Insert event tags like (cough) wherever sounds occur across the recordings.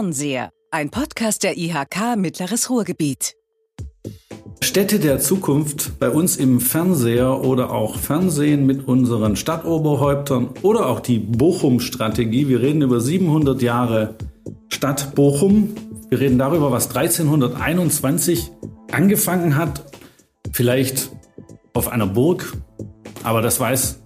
Fernseher, ein Podcast der IHK Mittleres Ruhrgebiet. Städte der Zukunft bei uns im Fernseher oder auch Fernsehen mit unseren Stadtoberhäuptern oder auch die Bochum-Strategie. Wir reden über 700 Jahre Stadt Bochum. Wir reden darüber, was 1321 angefangen hat. Vielleicht auf einer Burg, aber das weiß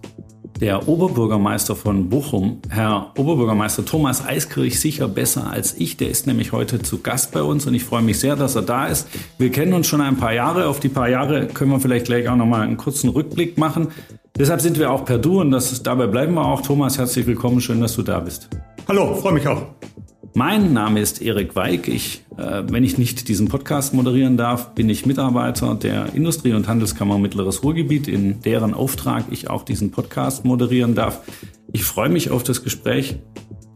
der Oberbürgermeister von Bochum, Herr Oberbürgermeister Thomas Eiskirch, sicher besser als ich. Der ist nämlich heute zu Gast bei uns und ich freue mich sehr, dass er da ist. Wir kennen uns schon ein paar Jahre. Auf die paar Jahre können wir vielleicht gleich auch nochmal einen kurzen Rückblick machen. Deshalb sind wir auch per Du und das, dabei bleiben wir auch. Thomas, herzlich willkommen. Schön, dass du da bist. Hallo, freue mich auch. Mein Name ist Erik Weig. Ich, äh, wenn ich nicht diesen Podcast moderieren darf, bin ich Mitarbeiter der Industrie- und Handelskammer Mittleres Ruhrgebiet, in deren Auftrag ich auch diesen Podcast moderieren darf. Ich freue mich auf das Gespräch.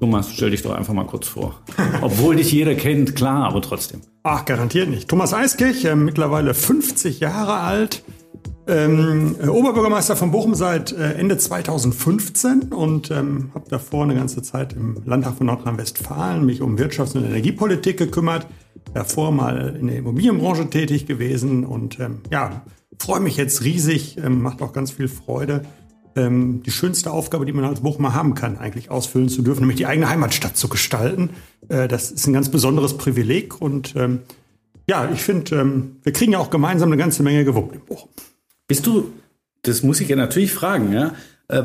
Thomas, stell dich doch einfach mal kurz vor. (laughs) Obwohl dich jeder kennt, klar, aber trotzdem. Ach, garantiert nicht. Thomas Eiskirch, äh, mittlerweile 50 Jahre alt, ähm, äh, Oberbürgermeister von Bochum seit äh, Ende 2015 und ähm, habe davor eine ganze Zeit im Landtag von Nordrhein-Westfalen mich um Wirtschafts- und Energiepolitik gekümmert. Davor mal in der Immobilienbranche tätig gewesen und ähm, ja, freue mich jetzt riesig, ähm, macht auch ganz viel Freude, ähm, die schönste Aufgabe, die man als Bochumer haben kann, eigentlich ausfüllen zu dürfen, nämlich die eigene Heimatstadt zu gestalten. Äh, das ist ein ganz besonderes Privileg und ähm, ja, ich finde, ähm, wir kriegen ja auch gemeinsam eine ganze Menge gewuppt in Bochum. Bist du, das muss ich ja natürlich fragen, ja, äh,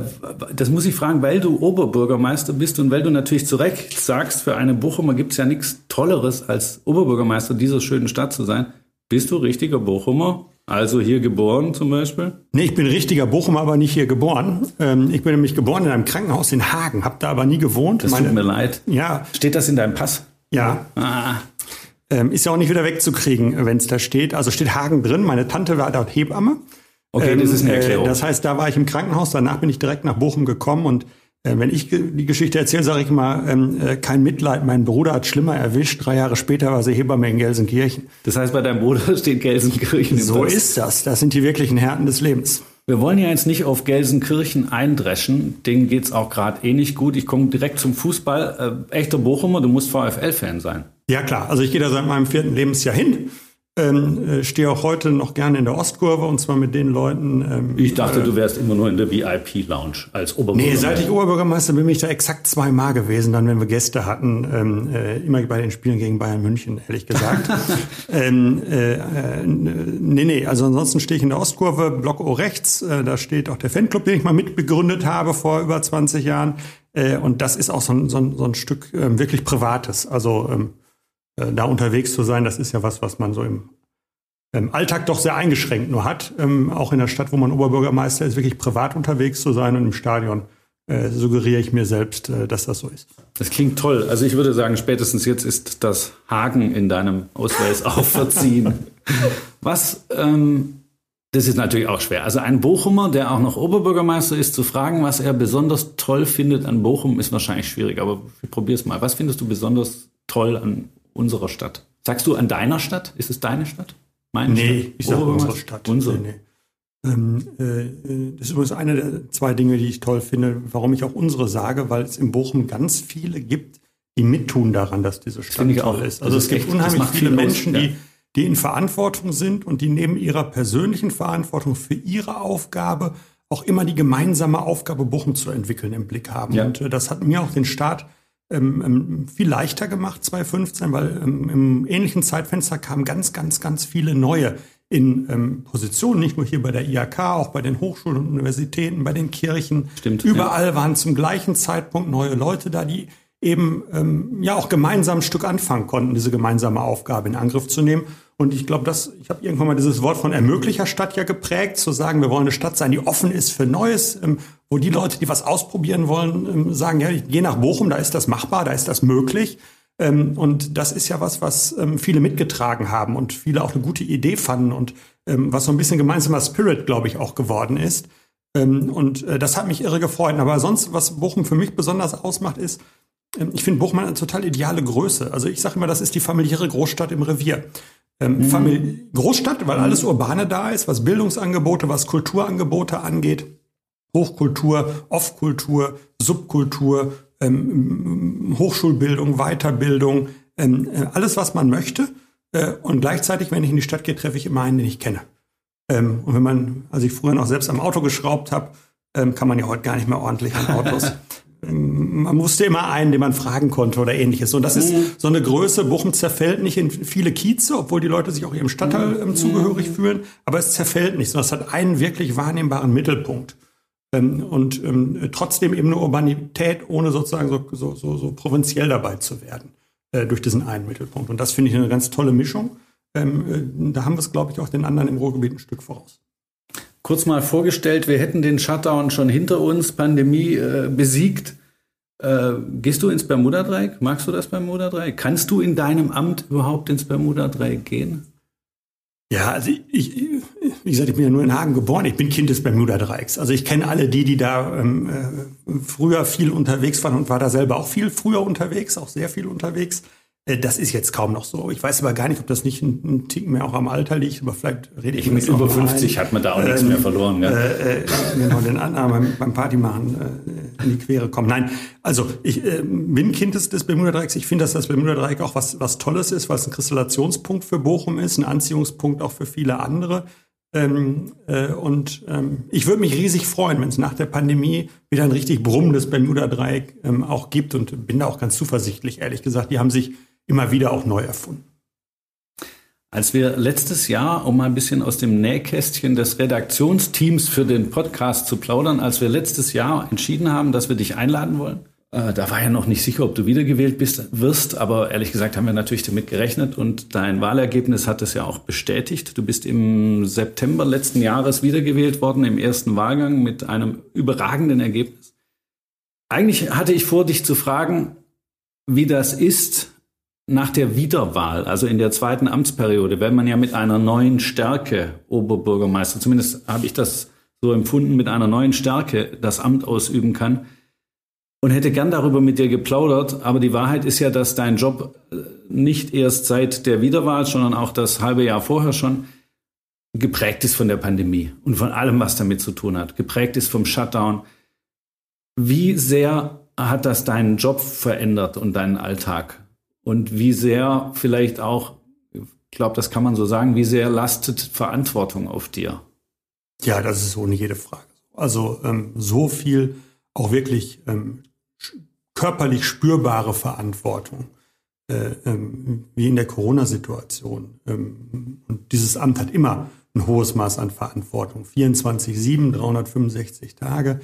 das muss ich fragen, weil du Oberbürgermeister bist und weil du natürlich zu Recht sagst, für eine Bochumer gibt es ja nichts Tolleres, als Oberbürgermeister dieser schönen Stadt zu sein. Bist du richtiger Bochumer? Also hier geboren zum Beispiel? Nee, ich bin richtiger Bochumer, aber nicht hier geboren. Ähm, ich bin nämlich geboren in einem Krankenhaus in Hagen, habe da aber nie gewohnt. Das Meine, tut mir leid. Ja. Steht das in deinem Pass? Ja. Ah. Ähm, ist ja auch nicht wieder wegzukriegen, wenn es da steht. Also steht Hagen drin. Meine Tante war dort Hebamme. Okay, das ist eine Ähm, Erklärung. Äh, das heißt, da war ich im Krankenhaus, danach bin ich direkt nach Bochum gekommen und äh, wenn ich die Geschichte erzähle, sage ich mal, ähm, äh, kein Mitleid, mein Bruder hat schlimmer erwischt. Drei Jahre später war sie Hebamme in Gelsenkirchen. Das heißt, bei deinem Bruder (laughs) steht Gelsenkirchen. im So Pass. ist das. Das sind die wirklichen Härten des Lebens. Wir wollen ja jetzt nicht auf Gelsenkirchen eindreschen. Denen geht's auch gerade eh nicht gut. Ich komme direkt zum Fußball. Äh, echter Bochumer, du musst VfL-Fan sein. Ja klar, also ich gehe da seit meinem vierten Lebensjahr hin. Ähm, äh, stehe auch heute noch gerne in der Ostkurve und zwar mit den Leuten. Ähm, Ich dachte, du wärst immer nur in der VIP-Lounge als Nee, Oberbürgermeister. seit ich Oberbürgermeister bin, bin ich da exakt zweimal gewesen, dann wenn wir Gäste hatten, ähm, äh, immer bei den Spielen gegen Bayern München, ehrlich gesagt. (laughs) ähm, äh, äh, nee, nee, also ansonsten stehe ich in der Ostkurve, Block O rechts, äh, da steht auch der Fanclub, den ich mal mitbegründet habe vor über 20 Jahren. Äh, und das ist auch so ein, so ein, so ein Stück ähm, wirklich Privates. Also ähm, äh, da unterwegs zu sein, das ist ja was, was man so im ähm, Alltag doch sehr eingeschränkt nur hat. Ähm, auch in der Stadt, wo man Oberbürgermeister ist, wirklich privat unterwegs zu sein und im Stadion äh, suggeriere ich mir selbst, äh, dass das so ist. Das klingt toll. Also ich würde sagen, spätestens jetzt ist das Haken in deinem Ausweis (laughs) auch verziehen. Was, ähm, das ist natürlich auch schwer. Also ein Bochumer, der auch noch Oberbürgermeister ist, zu fragen, was er besonders toll findet an Bochum, ist wahrscheinlich schwierig. Aber ich probiere es mal. Was findest du besonders toll an unserer Stadt? Sagst du an deiner Stadt? Ist es deine Stadt? Meine Nee, Stadt? ich sage unsere Stadt. Unsere. Nee, nee. Ähm, äh, das ist übrigens eine der zwei Dinge, die ich toll finde, warum ich auch unsere sage, weil es in Bochum ganz viele gibt, die mittun daran, dass diese Stadt ich toll ist. Das Also es gibt echt- das unheimlich viele viel aus, Menschen, ja. die, die in Verantwortung sind und die neben ihrer persönlichen Verantwortung für ihre Aufgabe auch immer die gemeinsame Aufgabe, Bochum zu entwickeln, im Blick haben. Ja. Und äh, das hat mir auch den Start ähm, ähm, viel leichter gemacht 2015, weil ähm, im ähnlichen Zeitfenster kamen ganz, ganz, ganz viele neue in ähm, Positionen, nicht nur hier bei der IHK, auch bei den Hochschulen und Universitäten, bei den Kirchen. Stimmt, Überall waren zum gleichen Zeitpunkt neue Leute da, die eben ähm, ja auch gemeinsam ein Stück anfangen konnten, diese gemeinsame Aufgabe in Angriff zu nehmen. Und ich glaube, dass ich habe irgendwann mal dieses Wort von ermöglicher Stadt ja geprägt, zu sagen, wir wollen eine Stadt sein, die offen ist für Neues, ähm, wo die Leute, die was ausprobieren wollen, ähm, sagen, ja, ich gehe nach Bochum, da ist das machbar, da ist das möglich. Ähm, und das ist ja was, was viele mitgetragen haben und viele auch eine gute Idee fanden und was so ein bisschen gemeinsamer Spirit, glaube ich, auch geworden ist. Und äh, das hat mich irre gefreut. Aber sonst, was Bochum für mich besonders ausmacht, ist, ich finde Bochum eine total ideale Größe. Also ich sage immer, das ist die familiäre Großstadt im Revier. Ähm, Famili- Großstadt, weil alles Urbane da ist, was Bildungsangebote, was Kulturangebote angeht. Hochkultur, Off-Kultur, Subkultur, ähm, Hochschulbildung, Weiterbildung, ähm, äh, alles, was man möchte. Äh, und gleichzeitig, wenn ich in die Stadt gehe, treffe ich immer einen, den ich kenne. Ähm, und wenn man, als ich früher noch selbst am Auto geschraubt habe, ähm, kann man ja heute gar nicht mehr ordentlich an Autos. (laughs) Man musste immer einen, den man fragen konnte oder ähnliches. Und das ist mhm. so eine Größe. Bochum zerfällt nicht in viele Kieze, obwohl die Leute sich auch ihrem Stadtteil ähm, zugehörig mhm. fühlen. Aber es zerfällt nicht, sondern es hat einen wirklich wahrnehmbaren Mittelpunkt. Ähm, und ähm, trotzdem eben eine Urbanität, ohne sozusagen so, so, so, so provinziell dabei zu werden, äh, durch diesen einen Mittelpunkt. Und das finde ich eine ganz tolle Mischung. Ähm, äh, da haben wir es, glaube ich, auch den anderen im Ruhrgebiet ein Stück voraus kurz mal vorgestellt, wir hätten den Shutdown schon hinter uns, Pandemie äh, besiegt. Äh, gehst du ins Bermuda-Dreieck? Magst du das Bermuda-Dreieck? Kannst du in deinem Amt überhaupt ins Bermuda-Dreieck gehen? Ja, also ich, wie gesagt, ich bin ja nur in Hagen geboren. Ich bin Kind des Bermuda-Dreiecks. Also ich kenne alle die, die da ähm, äh, früher viel unterwegs waren und war da selber auch viel früher unterwegs, auch sehr viel unterwegs. Äh, das ist jetzt kaum noch so. Ich weiß aber gar nicht, ob das nicht ein, ein Tick mehr auch am Alter liegt, aber vielleicht rede ich, ich Mit über 50 ein. hat man da auch ähm, nichts mehr verloren. Ja. Äh, äh, genau, den anderen beim, beim Party machen äh, in die Quere kommen. Nein, also ich äh, bin Kind des, des Bermuda-Dreiecks. Ich finde, dass das Bermuda-Dreieck auch was, was Tolles ist, weil es ein Kristallationspunkt für Bochum ist, ein Anziehungspunkt auch für viele andere. Ähm, äh, und ähm, ich würde mich riesig freuen, wenn es nach der Pandemie wieder ein richtig brummendes Bermuda-Dreieck ähm, auch gibt und bin da auch ganz zuversichtlich, ehrlich gesagt. Die haben sich immer wieder auch neu erfunden. Als wir letztes Jahr, um mal ein bisschen aus dem Nähkästchen des Redaktionsteams für den Podcast zu plaudern, als wir letztes Jahr entschieden haben, dass wir dich einladen wollen, äh, da war ja noch nicht sicher, ob du wiedergewählt bist, wirst, aber ehrlich gesagt haben wir natürlich damit gerechnet und dein Wahlergebnis hat es ja auch bestätigt. Du bist im September letzten Jahres wiedergewählt worden im ersten Wahlgang mit einem überragenden Ergebnis. Eigentlich hatte ich vor, dich zu fragen, wie das ist, nach der Wiederwahl, also in der zweiten Amtsperiode, wenn man ja mit einer neuen Stärke Oberbürgermeister, zumindest habe ich das so empfunden, mit einer neuen Stärke das Amt ausüben kann und hätte gern darüber mit dir geplaudert, aber die Wahrheit ist ja, dass dein Job äh, nicht erst seit der Wiederwahl, sondern auch das halbe Jahr vorher schon geprägt ist von der Pandemie und von allem, was damit zu tun hat, geprägt ist vom Shutdown. Wie sehr hat das deinen Job verändert und deinen Alltag? Und wie sehr vielleicht auch, ich glaube, das kann man so sagen, wie sehr lastet Verantwortung auf dir? Ja, das ist ohne jede Frage. Also ähm, so viel auch wirklich ähm, körperlich spürbare Verantwortung äh, ähm, wie in der Corona-Situation. Ähm, und dieses Amt hat immer ein hohes Maß an Verantwortung. 24-7, 365 Tage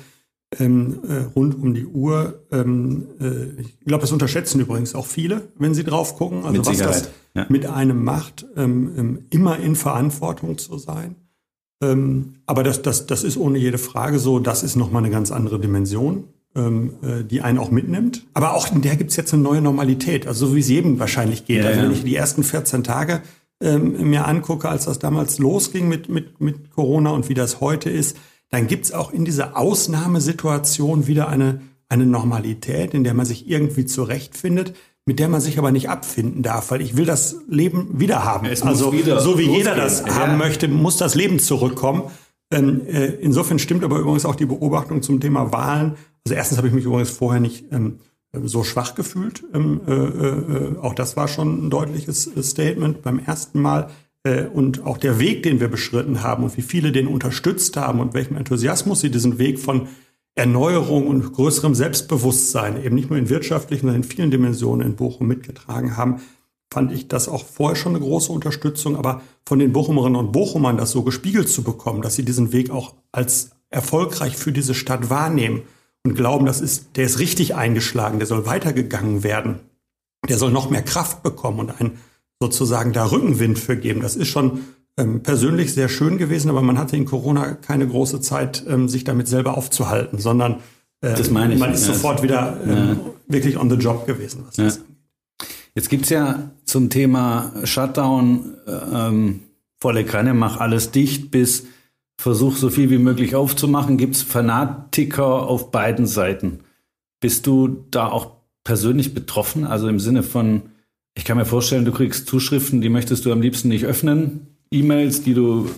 ähm, äh, rund um die Uhr. Ähm, äh, ich glaube, das unterschätzen übrigens auch viele, wenn sie drauf gucken. Also mit was das ja. mit einem macht, ähm, ähm, immer in Verantwortung zu sein. Ähm, aber das, das, das ist ohne jede Frage so. Das ist nochmal eine ganz andere Dimension, ähm, äh, die einen auch mitnimmt. Aber auch in der gibt's jetzt eine neue Normalität. Also so wie es jedem wahrscheinlich geht. Ja, also wenn ich die ersten 14 Tage mir angucke, als das damals losging mit, mit, mit Corona und wie das heute ist, dann gibt's auch in dieser Ausnahmesituation wieder eine, eine Normalität, in der man sich irgendwie zurechtfindet, mit der man sich aber nicht abfinden darf, weil ich will das Leben wieder haben. Es also wieder so wie losgehen. jeder das ja. haben möchte, muss das Leben zurückkommen. Ähm, äh, insofern stimmt aber übrigens auch die Beobachtung zum Thema Wahlen. Also erstens habe ich mich übrigens vorher nicht ähm, so schwach gefühlt. Ähm, äh, äh, auch das war schon ein deutliches Statement beim ersten Mal. Äh, und auch der Weg, den wir beschritten haben und wie viele den unterstützt haben und welchem Enthusiasmus sie diesen Weg von Erneuerung und größerem Selbstbewusstsein eben nicht nur in wirtschaftlichen, sondern in vielen Dimensionen in Bochum mitgetragen haben, fand ich das auch vorher schon eine große Unterstützung. Aber von den Bochumerinnen und Bochumern das so gespiegelt zu bekommen, dass sie diesen Weg auch als erfolgreich für diese Stadt wahrnehmen und glauben, das ist, der ist richtig eingeschlagen, der soll weitergegangen werden, der soll noch mehr Kraft bekommen und ein sozusagen da Rückenwind für geben. Das ist schon ähm, persönlich sehr schön gewesen, aber man hatte in Corona keine große Zeit, ähm, sich damit selber aufzuhalten, sondern äh, man ist ja, sofort wieder ähm, ja. wirklich on the job gewesen. Was ja. das Jetzt gibt's ja zum Thema Shutdown ähm, volle Kanne, mach alles dicht bis versuch so viel wie möglich aufzumachen. Gibt's Fanatiker auf beiden Seiten? Bist du da auch persönlich betroffen? Also im Sinne von, ich kann mir vorstellen, du kriegst Zuschriften, die möchtest du am liebsten nicht öffnen. E-Mails, die du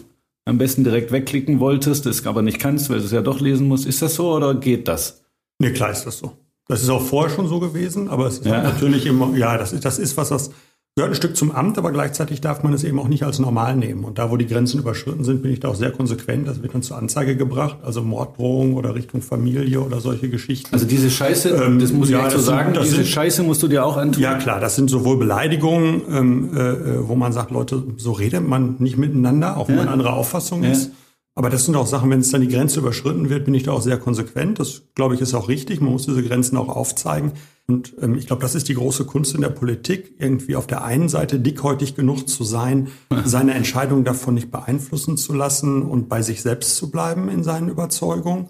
am besten direkt wegklicken wolltest, das aber nicht kannst, weil du es ja doch lesen musst. Ist das so oder geht das? Nee, klar ist das so. Das ist auch vorher schon so gewesen, aber es ist ja. natürlich immer, ja, das ist, das ist was, das gehört ein Stück zum Amt, aber gleichzeitig darf man es eben auch nicht als normal nehmen. Und da, wo die Grenzen überschritten sind, bin ich da auch sehr konsequent. Das wird dann zur Anzeige gebracht, also Morddrohung oder Richtung Familie oder solche Geschichten. Also diese Scheiße, ähm, das muss ich ja, so sagen, sind, diese sind, Scheiße musst du dir auch antun. Ja klar, das sind sowohl Beleidigungen, ähm, äh, wo man sagt, Leute, so redet man nicht miteinander, auch wenn ja. man andere Auffassung ja. ist. Aber das sind auch Sachen, wenn es dann die Grenze überschritten wird, bin ich da auch sehr konsequent. Das, glaube ich, ist auch richtig. Man muss diese Grenzen auch aufzeigen. Und ähm, ich glaube, das ist die große Kunst in der Politik, irgendwie auf der einen Seite dickhäutig genug zu sein, seine Entscheidung davon nicht beeinflussen zu lassen und bei sich selbst zu bleiben in seinen Überzeugungen,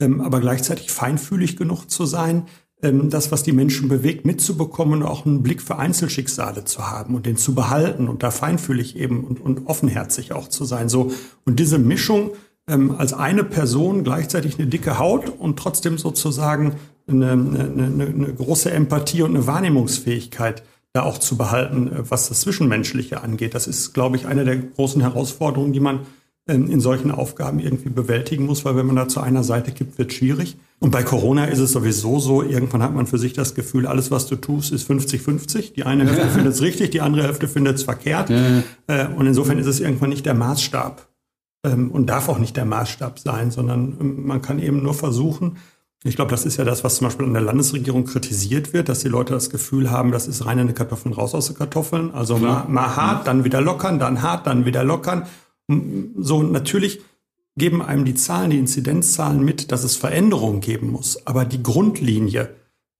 ähm, aber gleichzeitig feinfühlig genug zu sein, das, was die Menschen bewegt, mitzubekommen und auch einen Blick für Einzelschicksale zu haben und den zu behalten und da feinfühlig eben und, und offenherzig auch zu sein. So und diese Mischung ähm, als eine Person gleichzeitig eine dicke Haut und trotzdem sozusagen eine, eine, eine große Empathie und eine Wahrnehmungsfähigkeit da auch zu behalten, äh, was das Zwischenmenschliche angeht. Das ist, glaube ich, eine der großen Herausforderungen, die man ähm, in solchen Aufgaben irgendwie bewältigen muss, weil wenn man da zu einer Seite kippt, wird schwierig. Und bei Corona ist es sowieso so, irgendwann hat man für sich das Gefühl, alles, was du tust, ist 50-50. Die eine Hälfte ja. findet es richtig, die andere Hälfte findet es verkehrt. Ja. Äh, und insofern ist es irgendwann nicht der Maßstab ähm, und darf auch nicht der Maßstab sein, sondern ähm, man kann eben nur versuchen, ich glaube, das ist ja das, was zum Beispiel an der Landesregierung kritisiert wird, dass die Leute das Gefühl haben, das ist rein in die Kartoffeln, raus aus den Kartoffeln. Also mal, mal hart, dann wieder lockern, dann hart, dann wieder lockern. So natürlich geben einem die Zahlen, die Inzidenzzahlen mit, dass es Veränderungen geben muss. Aber die Grundlinie,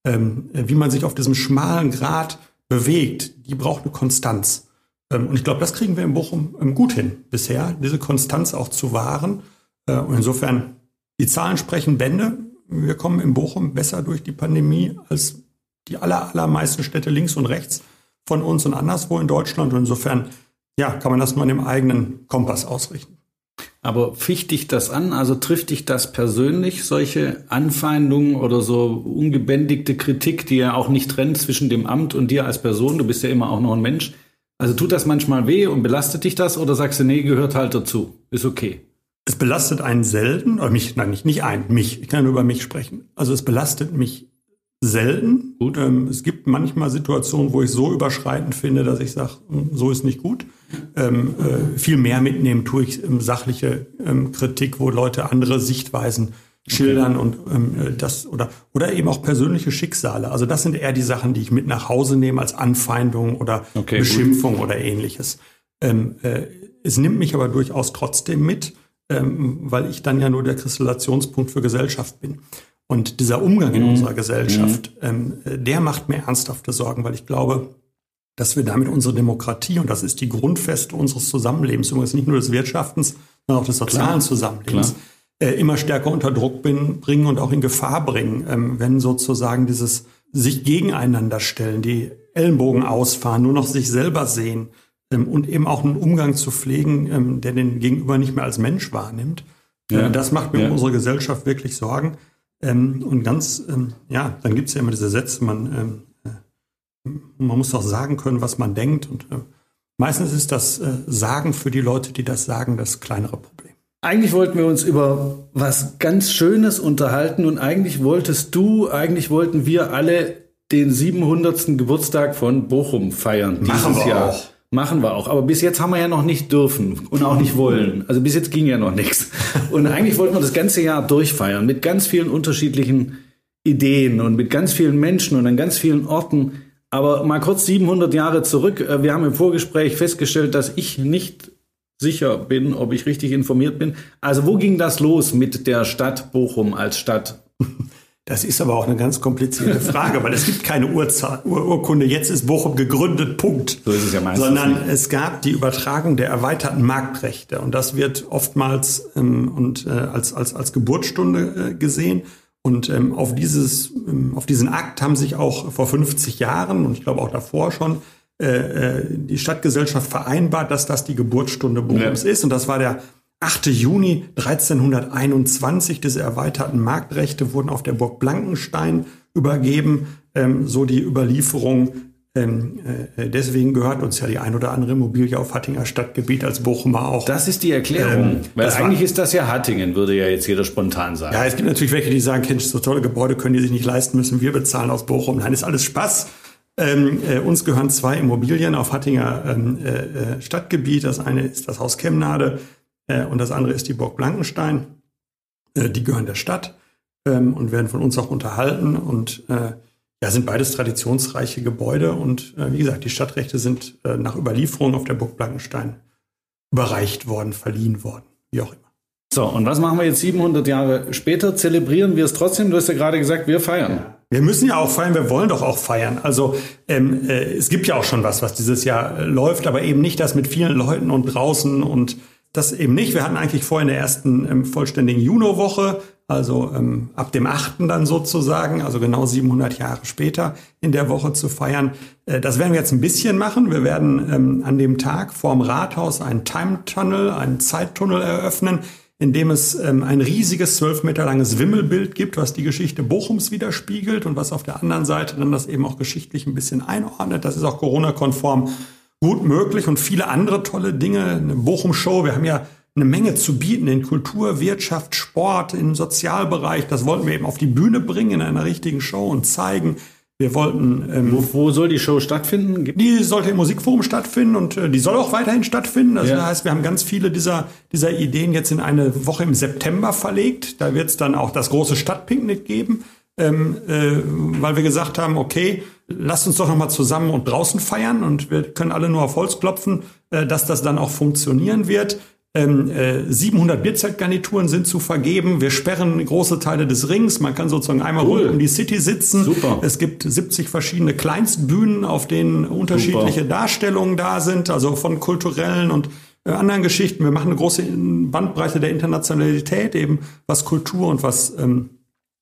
ähm, wie man sich auf diesem schmalen Grad bewegt, die braucht eine Konstanz. Ähm, und ich glaube, das kriegen wir in Bochum ähm, gut hin bisher, diese Konstanz auch zu wahren. Äh, und insofern, die Zahlen sprechen Bände wir kommen in Bochum besser durch die Pandemie als die aller, allermeisten Städte links und rechts von uns und anderswo in Deutschland. Und insofern, ja, kann man das nur an dem eigenen Kompass ausrichten. Aber ficht dich das an? Also trifft dich das persönlich, solche Anfeindungen oder so ungebändigte Kritik, die ja auch nicht trennt zwischen dem Amt und dir als Person? Du bist ja immer auch noch ein Mensch. Also tut das manchmal weh und belastet dich das oder sagst du, nee, gehört halt dazu? Ist okay. Es belastet einen selten, oder mich, nein, nicht, nicht einen, mich, ich kann nur über mich sprechen. Also es belastet mich selten. Gut. Ähm, es gibt manchmal Situationen, wo ich so überschreitend finde, dass ich sage, hm, so ist nicht gut. Ähm, äh, viel mehr mitnehmen tue ich ähm, sachliche ähm, Kritik, wo Leute andere Sichtweisen schildern okay. und ähm, äh, das oder oder eben auch persönliche Schicksale. Also das sind eher die Sachen, die ich mit nach Hause nehme als Anfeindung oder okay, Beschimpfung gut. oder ähnliches. Ähm, äh, es nimmt mich aber durchaus trotzdem mit weil ich dann ja nur der Kristallationspunkt für Gesellschaft bin. Und dieser Umgang in mhm. unserer Gesellschaft, mhm. ähm, der macht mir ernsthafte Sorgen, weil ich glaube, dass wir damit unsere Demokratie, und das ist die Grundfeste unseres Zusammenlebens, übrigens nicht nur des Wirtschaftens, sondern auch des sozialen. Zusammenlebens. Äh, immer stärker unter Druck bin, bringen und auch in Gefahr bringen, ähm, wenn sozusagen dieses sich gegeneinander stellen, die Ellenbogen ausfahren, nur noch sich selber sehen, ähm, und eben auch einen Umgang zu pflegen, ähm, der den Gegenüber nicht mehr als Mensch wahrnimmt. Ja. Ähm, das macht mir ja. um unsere Gesellschaft wirklich Sorgen. Und ganz, ja, dann gibt es ja immer diese Sätze, man, äh, man muss auch sagen können, was man denkt. Und äh, meistens ist das äh, Sagen für die Leute, die das sagen, das kleinere Problem. Eigentlich wollten wir uns über was ganz Schönes unterhalten und eigentlich wolltest du, eigentlich wollten wir alle den 700. Geburtstag von Bochum feiern Machen dieses Jahr. Auch. Machen wir auch. Aber bis jetzt haben wir ja noch nicht dürfen und auch nicht wollen. Also bis jetzt ging ja noch nichts. Und eigentlich wollten wir das ganze Jahr durchfeiern mit ganz vielen unterschiedlichen Ideen und mit ganz vielen Menschen und an ganz vielen Orten. Aber mal kurz 700 Jahre zurück. Äh, wir haben im Vorgespräch festgestellt, dass ich nicht sicher bin, ob ich richtig informiert bin. Also wo ging das los mit der Stadt Bochum als Stadt? Das ist aber auch eine ganz komplizierte (laughs) Frage, weil es gibt keine Urzahl, Ur Urkunde. Jetzt ist Bochum gegründet, Punkt. So ist es ja meistens. Sondern nicht. es gab die Übertragung der erweiterten Marktrechte. Und das wird oftmals ähm, und, äh, als, als, als Geburtsstunde äh, gesehen. Und ähm, auf, dieses, ähm, auf diesen Akt haben sich auch vor 50 Jahren und ich glaube auch davor schon äh, äh, die Stadtgesellschaft vereinbart, dass das die Geburtsstunde Bochums ja. ist. Und das war der 8. Juni 1321, diese erweiterten Marktrechte wurden auf der Burg Blankenstein übergeben, ähm, so die Überlieferung. ähm, äh, deswegen gehört uns ja die ein oder andere Immobilie auf Hattinger Stadtgebiet als Bochumer auch. Das ist die Erklärung. Ähm, Weil das war- eigentlich ist das ja Hattingen, würde ja jetzt jeder spontan sagen. Ja, es gibt natürlich welche, die sagen, Mensch, so tolle Gebäude können die sich nicht leisten, müssen wir bezahlen aus Bochum. Nein, ist alles Spaß. Ähm, äh, uns gehören zwei Immobilien auf Hattinger ähm, äh, äh, Stadtgebiet. Das eine ist das Haus Chemnade äh, und das andere ist die Burg Blankenstein. Äh, die gehören der Stadt ähm, und werden von uns auch unterhalten und äh, ja, sind beides traditionsreiche Gebäude und äh, wie gesagt, die Stadtrechte sind äh, nach Überlieferung auf der Burg Blankenstein überreicht worden, verliehen worden, wie auch immer. So, und was machen wir jetzt 700 Jahre später? Zelebrieren wir es trotzdem? Du hast ja gerade gesagt, wir feiern. Wir müssen ja auch feiern, wir wollen doch auch feiern. Also ähm, äh, es gibt ja auch schon was, was dieses Jahr äh, läuft, aber eben nicht das mit vielen Leuten und draußen und das eben nicht. Wir hatten eigentlich vor in der ersten ähm, vollständigen Juno-Woche, also ähm, ab dem 8. dann sozusagen, also genau 700 Jahre später in der Woche zu feiern. Äh, das werden wir jetzt ein bisschen machen. Wir werden ähm, an dem Tag vorm Rathaus einen Time-Tunnel, einen Zeittunnel eröffnen, in dem es ähm, ein riesiges zwölf Meter langes Wimmelbild gibt, was die Geschichte Bochums widerspiegelt und was auf der anderen Seite dann das eben auch geschichtlich ein bisschen einordnet. Das ist auch Corona-konform gut möglich und viele andere tolle Dinge. Eine Bochum-Show, wir haben ja eine Menge zu bieten in Kultur, Wirtschaft, Sport, im Sozialbereich. Das wollten wir eben auf die Bühne bringen in einer richtigen Show und zeigen. Wir wollten ähm, Wo, wo soll die Show stattfinden? Gibt- die sollte im Musikforum stattfinden und äh, die soll auch weiterhin stattfinden. Also Ja. das heißt, wir haben ganz viele dieser, dieser Ideen jetzt in eine Woche im September verlegt. Da wird es dann auch das große Stadtpicknick geben, ähm, äh, weil wir gesagt haben, okay, lasst uns doch noch mal zusammen und draußen feiern und wir können alle nur auf Holz klopfen, äh, dass das dann auch funktionieren wird. Ähm, äh, 700 Bierzeltgarnituren sind zu vergeben. Wir sperren große Teile des Rings. Man kann sozusagen einmal Cool. rund um die City sitzen. Super. Es gibt 70 verschiedene Kleinstbühnen, auf denen unterschiedliche Darstellungen da sind, also von kulturellen und äh, anderen Geschichten. Wir machen eine große Bandbreite der Internationalität, eben was Kultur und was ähm,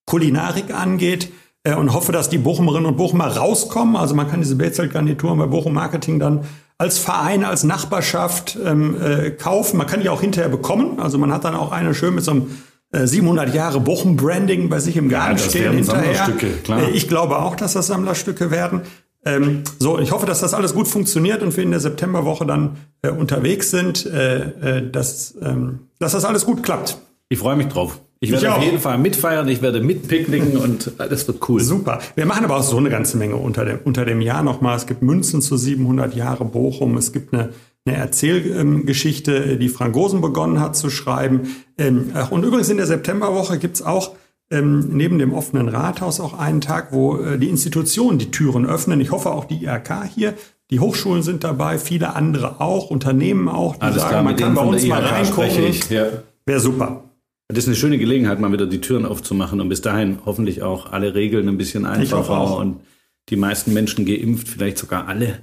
Kulinarik angeht. Äh, und hoffe, dass die Bochumerinnen und Bochumer rauskommen. Also man kann diese Bärzeltgarnituren bei Bochum Marketing dann als Verein, als Nachbarschaft ähm, äh, kaufen. Man kann die auch hinterher bekommen. Also man hat dann auch eine schön mit so einem äh, 700 Jahre Bochum-Branding bei sich im Garten das stehen hinterher. Sammlerstücke, klar. Äh, Ich glaube auch, dass das Sammlerstücke werden. Ähm, so, ich hoffe, dass das alles gut funktioniert und wir in der Septemberwoche dann äh, unterwegs sind, äh, äh, dass, ähm, dass das alles gut klappt. Ich freue mich drauf. Ich werde Ich auf jeden Fall mitfeiern, ich werde mitpicknicken und das wird cool. Super. Wir machen aber auch so eine ganze Menge unter dem, unter dem Jahr nochmal. Es gibt Münzen zu 700 Jahre Bochum. Es gibt eine, eine Erzählgeschichte, die Frank Gosen begonnen hat zu schreiben. Ähm, Und übrigens in der Septemberwoche gibt's auch ähm, neben dem offenen Rathaus auch einen Tag, wo äh, die Institutionen die Türen öffnen. Ich hoffe auch die IRK hier. Die Hochschulen sind dabei, viele andere auch, Unternehmen auch, die Alles sagen, klar, man kann bei uns mal reingucken. Ja. Wäre super. Das ist eine schöne Gelegenheit, mal wieder die Türen aufzumachen und bis dahin hoffentlich auch alle Regeln ein bisschen einfacher und die meisten Menschen geimpft, vielleicht sogar alle.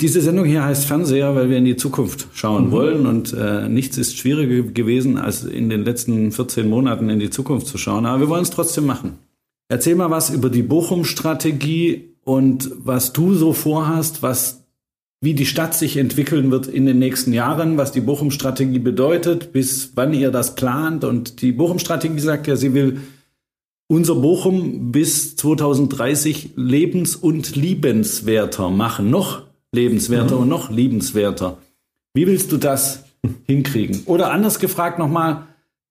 Diese Sendung hier heißt Fernseher, weil wir in die Zukunft schauen wollen und äh, nichts ist schwieriger gewesen, als in den letzten 14 Monaten in die Zukunft zu schauen. Aber wir wollen es trotzdem machen. Erzähl mal was über die Bochum-Strategie und was du so vorhast, was wie die Stadt sich entwickeln wird in den nächsten Jahren, was die Bochum-Strategie bedeutet, bis wann ihr das plant. Und die Bochum-Strategie sagt ja, sie will unser Bochum bis 2030 lebens- und liebenswerter machen. Noch lebenswerter und noch liebenswerter. Wie willst du das hinkriegen? Oder anders gefragt nochmal,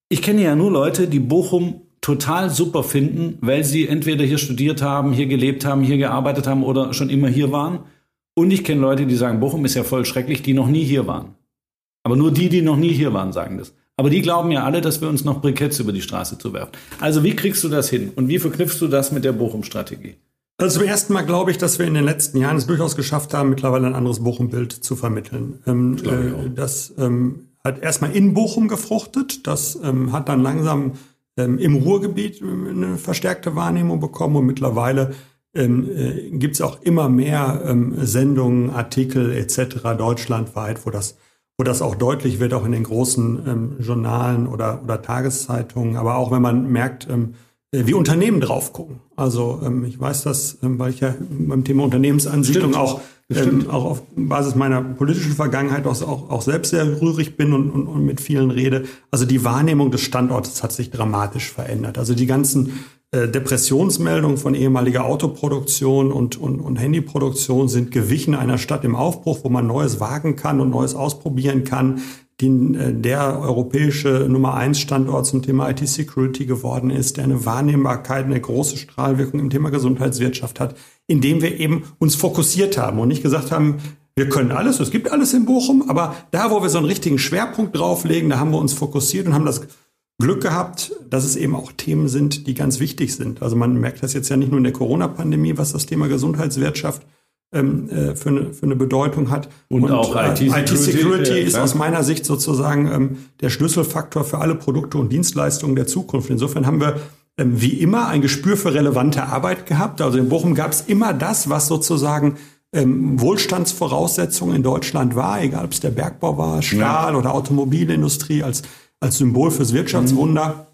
ich kenne ja nur Leute, die Bochum total super finden, weil sie entweder hier studiert haben, hier gelebt haben, hier gearbeitet haben oder schon immer hier waren. Und ich kenne Leute, die sagen, Bochum ist ja voll schrecklich, die noch nie hier waren. Aber nur die, die noch nie hier waren, sagen das. Aber die glauben ja alle, dass wir uns noch Briketts über die Straße zu werfen. Also wie kriegst du das hin? Und wie verknüpfst du das mit der Bochum-Strategie? Also zum ersten Mal glaube ich, dass wir in den letzten Jahren es durchaus geschafft haben, mittlerweile ein anderes Bochum-Bild zu vermitteln. Ähm, äh, das ähm, hat erstmal in Bochum gefruchtet. Das ähm, hat dann langsam ähm, im Ruhrgebiet ähm, eine verstärkte Wahrnehmung bekommen und mittlerweile ähm, äh, gibt es auch immer mehr ähm, Sendungen, Artikel etc. deutschlandweit, wo das wo das auch deutlich wird, auch in den großen ähm, Journalen oder, oder Tageszeitungen, aber auch wenn man merkt, ähm, äh, wie Unternehmen drauf gucken. Also ähm, ich weiß das, ähm, weil ich ja beim Thema Unternehmensansiedlung Stimmt. auch, ähm, auch auf Basis meiner politischen Vergangenheit auch, auch, auch selbst sehr rührig bin und, und, und mit vielen rede. Also die Wahrnehmung des Standortes hat sich dramatisch verändert. Also die ganzen Depressionsmeldungen von ehemaliger Autoproduktion und, und, und Handyproduktion sind gewichen einer Stadt im Aufbruch, wo man Neues wagen kann und Neues ausprobieren kann, die, äh, der europäische Nummer eins Standort zum Thema IT-Security geworden ist, der eine Wahrnehmbarkeit, eine große Strahlwirkung im Thema Gesundheitswirtschaft hat, indem wir eben uns fokussiert haben und nicht gesagt haben, wir können alles, es gibt alles in Bochum, aber da, wo wir so einen richtigen Schwerpunkt drauflegen, da haben wir uns fokussiert und haben das Glück gehabt, dass es eben auch Themen sind, die ganz wichtig sind. Also man merkt das jetzt ja nicht nur in der Corona-Pandemie, was das Thema Gesundheitswirtschaft ähm, äh, für, eine, für eine Bedeutung hat. Und, und auch IT-Security IT Security ist aus meiner Sicht sozusagen ähm, der Schlüsselfaktor für alle Produkte und Dienstleistungen der Zukunft. Insofern haben wir ähm, wie immer ein Gespür für relevante Arbeit gehabt. Also in Bochum gab es immer das, was sozusagen ähm, Wohlstandsvoraussetzungen in Deutschland war, egal ob es der Bergbau war, Stahl ja. oder Automobilindustrie als, als Symbol fürs Wirtschaftswunder.